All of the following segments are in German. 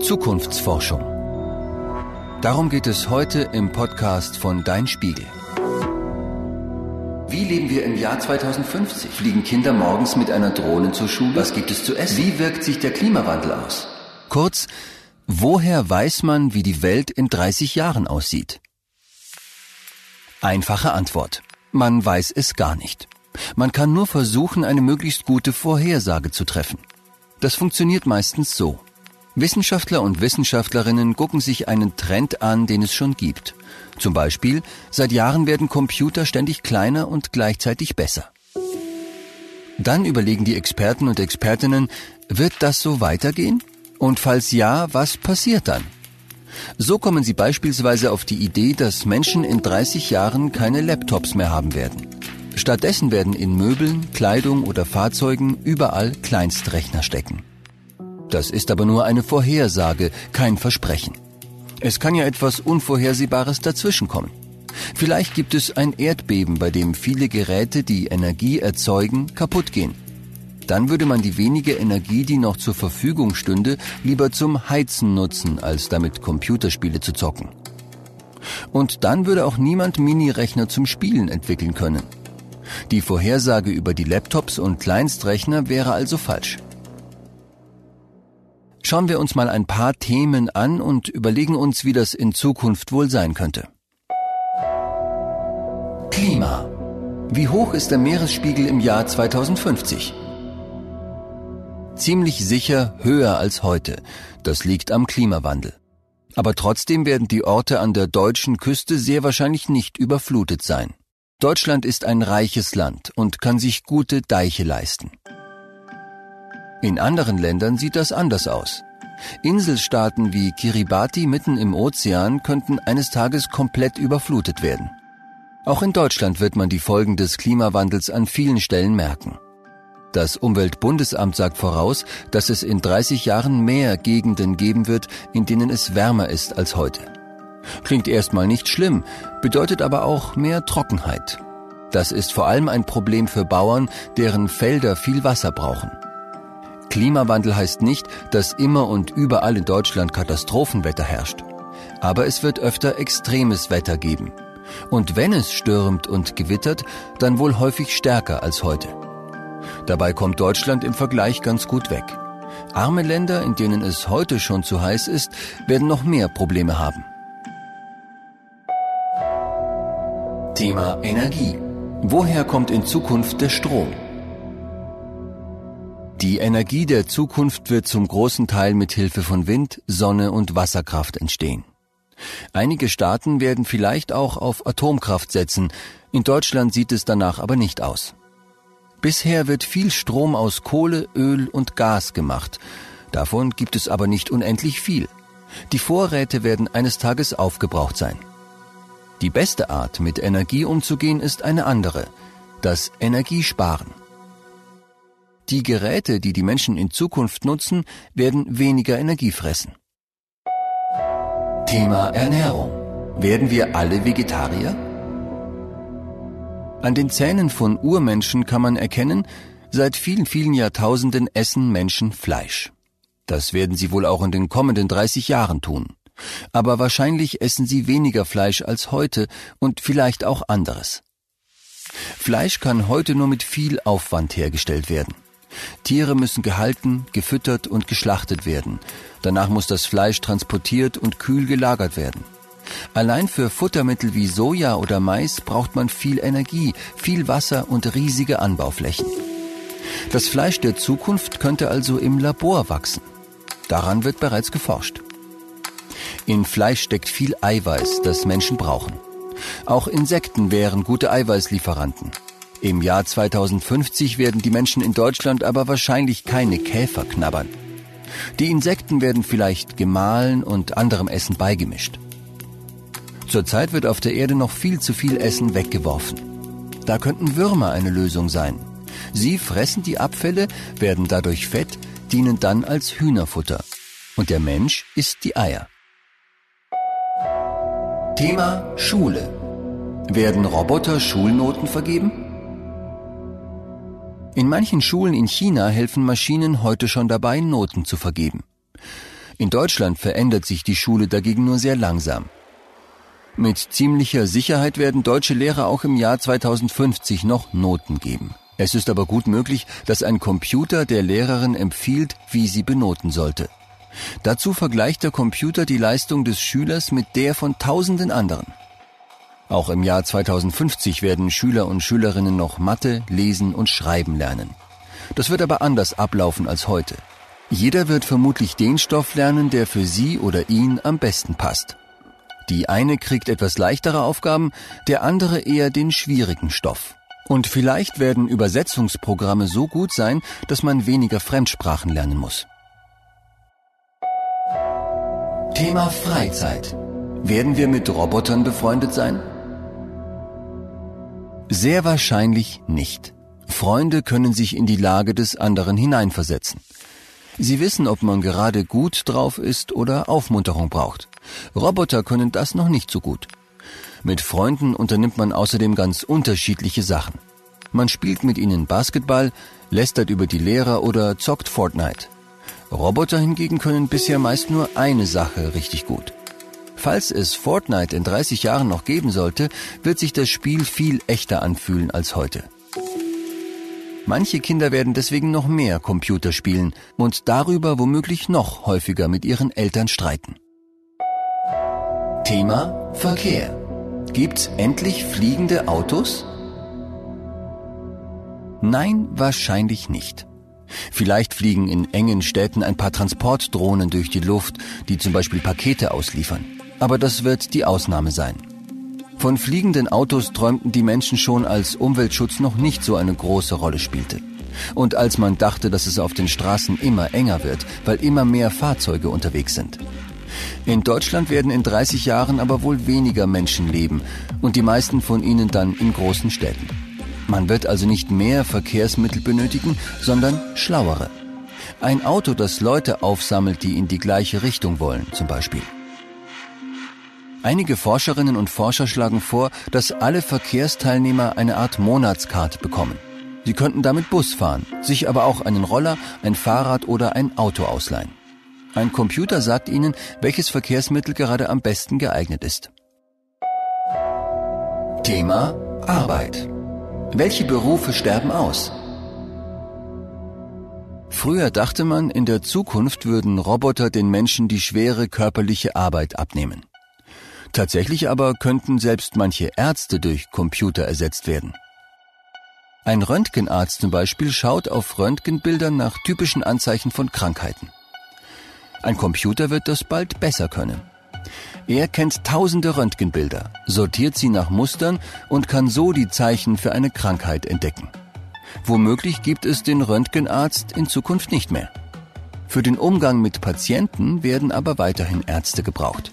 Zukunftsforschung. Darum geht es heute im Podcast von Dein Spiegel. Wie leben wir im Jahr 2050? Fliegen Kinder morgens mit einer Drohne zur Schule? Was gibt es zu essen? Wie wirkt sich der Klimawandel aus? Kurz, woher weiß man, wie die Welt in 30 Jahren aussieht? Einfache Antwort. Man weiß es gar nicht. Man kann nur versuchen, eine möglichst gute Vorhersage zu treffen. Das funktioniert meistens so. Wissenschaftler und Wissenschaftlerinnen gucken sich einen Trend an, den es schon gibt. Zum Beispiel, seit Jahren werden Computer ständig kleiner und gleichzeitig besser. Dann überlegen die Experten und Expertinnen, wird das so weitergehen? Und falls ja, was passiert dann? So kommen sie beispielsweise auf die Idee, dass Menschen in 30 Jahren keine Laptops mehr haben werden. Stattdessen werden in Möbeln, Kleidung oder Fahrzeugen überall Kleinstrechner stecken. Das ist aber nur eine Vorhersage, kein Versprechen. Es kann ja etwas Unvorhersehbares dazwischenkommen. Vielleicht gibt es ein Erdbeben, bei dem viele Geräte, die Energie erzeugen, kaputt gehen. Dann würde man die wenige Energie, die noch zur Verfügung stünde, lieber zum Heizen nutzen, als damit Computerspiele zu zocken. Und dann würde auch niemand Minirechner zum Spielen entwickeln können. Die Vorhersage über die Laptops und Kleinstrechner wäre also falsch. Schauen wir uns mal ein paar Themen an und überlegen uns, wie das in Zukunft wohl sein könnte. Klima. Wie hoch ist der Meeresspiegel im Jahr 2050? Ziemlich sicher höher als heute. Das liegt am Klimawandel. Aber trotzdem werden die Orte an der deutschen Küste sehr wahrscheinlich nicht überflutet sein. Deutschland ist ein reiches Land und kann sich gute Deiche leisten. In anderen Ländern sieht das anders aus. Inselstaaten wie Kiribati mitten im Ozean könnten eines Tages komplett überflutet werden. Auch in Deutschland wird man die Folgen des Klimawandels an vielen Stellen merken. Das Umweltbundesamt sagt voraus, dass es in 30 Jahren mehr Gegenden geben wird, in denen es wärmer ist als heute. Klingt erstmal nicht schlimm, bedeutet aber auch mehr Trockenheit. Das ist vor allem ein Problem für Bauern, deren Felder viel Wasser brauchen. Klimawandel heißt nicht, dass immer und überall in Deutschland Katastrophenwetter herrscht. Aber es wird öfter extremes Wetter geben. Und wenn es stürmt und gewittert, dann wohl häufig stärker als heute. Dabei kommt Deutschland im Vergleich ganz gut weg. Arme Länder, in denen es heute schon zu heiß ist, werden noch mehr Probleme haben. Thema Energie. Woher kommt in Zukunft der Strom? Die Energie der Zukunft wird zum großen Teil mit Hilfe von Wind, Sonne und Wasserkraft entstehen. Einige Staaten werden vielleicht auch auf Atomkraft setzen, in Deutschland sieht es danach aber nicht aus. Bisher wird viel Strom aus Kohle, Öl und Gas gemacht, davon gibt es aber nicht unendlich viel. Die Vorräte werden eines Tages aufgebraucht sein. Die beste Art, mit Energie umzugehen, ist eine andere, das Energiesparen. Die Geräte, die die Menschen in Zukunft nutzen, werden weniger Energie fressen. Thema Ernährung. Werden wir alle Vegetarier? An den Zähnen von Urmenschen kann man erkennen, seit vielen, vielen Jahrtausenden essen Menschen Fleisch. Das werden sie wohl auch in den kommenden 30 Jahren tun. Aber wahrscheinlich essen sie weniger Fleisch als heute und vielleicht auch anderes. Fleisch kann heute nur mit viel Aufwand hergestellt werden. Tiere müssen gehalten, gefüttert und geschlachtet werden. Danach muss das Fleisch transportiert und kühl gelagert werden. Allein für Futtermittel wie Soja oder Mais braucht man viel Energie, viel Wasser und riesige Anbauflächen. Das Fleisch der Zukunft könnte also im Labor wachsen. Daran wird bereits geforscht. In Fleisch steckt viel Eiweiß, das Menschen brauchen. Auch Insekten wären gute Eiweißlieferanten. Im Jahr 2050 werden die Menschen in Deutschland aber wahrscheinlich keine Käfer knabbern. Die Insekten werden vielleicht gemahlen und anderem Essen beigemischt. Zurzeit wird auf der Erde noch viel zu viel Essen weggeworfen. Da könnten Würmer eine Lösung sein. Sie fressen die Abfälle, werden dadurch fett, dienen dann als Hühnerfutter. Und der Mensch isst die Eier. Thema Schule. Werden Roboter Schulnoten vergeben? In manchen Schulen in China helfen Maschinen heute schon dabei, Noten zu vergeben. In Deutschland verändert sich die Schule dagegen nur sehr langsam. Mit ziemlicher Sicherheit werden deutsche Lehrer auch im Jahr 2050 noch Noten geben. Es ist aber gut möglich, dass ein Computer der Lehrerin empfiehlt, wie sie benoten sollte. Dazu vergleicht der Computer die Leistung des Schülers mit der von tausenden anderen. Auch im Jahr 2050 werden Schüler und Schülerinnen noch Mathe, Lesen und Schreiben lernen. Das wird aber anders ablaufen als heute. Jeder wird vermutlich den Stoff lernen, der für sie oder ihn am besten passt. Die eine kriegt etwas leichtere Aufgaben, der andere eher den schwierigen Stoff. Und vielleicht werden Übersetzungsprogramme so gut sein, dass man weniger Fremdsprachen lernen muss. Thema Freizeit. Werden wir mit Robotern befreundet sein? Sehr wahrscheinlich nicht. Freunde können sich in die Lage des anderen hineinversetzen. Sie wissen, ob man gerade gut drauf ist oder Aufmunterung braucht. Roboter können das noch nicht so gut. Mit Freunden unternimmt man außerdem ganz unterschiedliche Sachen. Man spielt mit ihnen Basketball, lästert über die Lehrer oder zockt Fortnite. Roboter hingegen können bisher meist nur eine Sache richtig gut. Falls es Fortnite in 30 Jahren noch geben sollte, wird sich das Spiel viel echter anfühlen als heute. Manche Kinder werden deswegen noch mehr Computer spielen und darüber womöglich noch häufiger mit ihren Eltern streiten. Thema Verkehr. Gibt's endlich fliegende Autos? Nein, wahrscheinlich nicht. Vielleicht fliegen in engen Städten ein paar Transportdrohnen durch die Luft, die zum Beispiel Pakete ausliefern aber das wird die Ausnahme sein. Von fliegenden Autos träumten die Menschen schon, als Umweltschutz noch nicht so eine große Rolle spielte. Und als man dachte, dass es auf den Straßen immer enger wird, weil immer mehr Fahrzeuge unterwegs sind. In Deutschland werden in 30 Jahren aber wohl weniger Menschen leben und die meisten von ihnen dann in großen Städten. Man wird also nicht mehr Verkehrsmittel benötigen, sondern schlauere. Ein Auto, das Leute aufsammelt, die in die gleiche Richtung wollen, zum Beispiel. Einige Forscherinnen und Forscher schlagen vor, dass alle Verkehrsteilnehmer eine Art Monatskarte bekommen. Sie könnten damit Bus fahren, sich aber auch einen Roller, ein Fahrrad oder ein Auto ausleihen. Ein Computer sagt ihnen, welches Verkehrsmittel gerade am besten geeignet ist. Thema Arbeit. Welche Berufe sterben aus? Früher dachte man, in der Zukunft würden Roboter den Menschen die schwere körperliche Arbeit abnehmen. Tatsächlich aber könnten selbst manche Ärzte durch Computer ersetzt werden. Ein Röntgenarzt zum Beispiel schaut auf Röntgenbildern nach typischen Anzeichen von Krankheiten. Ein Computer wird das bald besser können. Er kennt tausende Röntgenbilder, sortiert sie nach Mustern und kann so die Zeichen für eine Krankheit entdecken. Womöglich gibt es den Röntgenarzt in Zukunft nicht mehr. Für den Umgang mit Patienten werden aber weiterhin Ärzte gebraucht.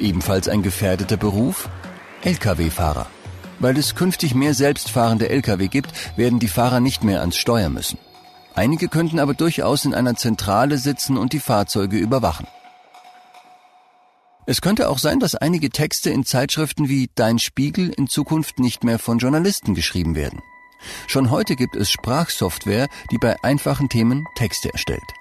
Ebenfalls ein gefährdeter Beruf? Lkw-Fahrer. Weil es künftig mehr selbstfahrende Lkw gibt, werden die Fahrer nicht mehr ans Steuer müssen. Einige könnten aber durchaus in einer Zentrale sitzen und die Fahrzeuge überwachen. Es könnte auch sein, dass einige Texte in Zeitschriften wie Dein Spiegel in Zukunft nicht mehr von Journalisten geschrieben werden. Schon heute gibt es Sprachsoftware, die bei einfachen Themen Texte erstellt.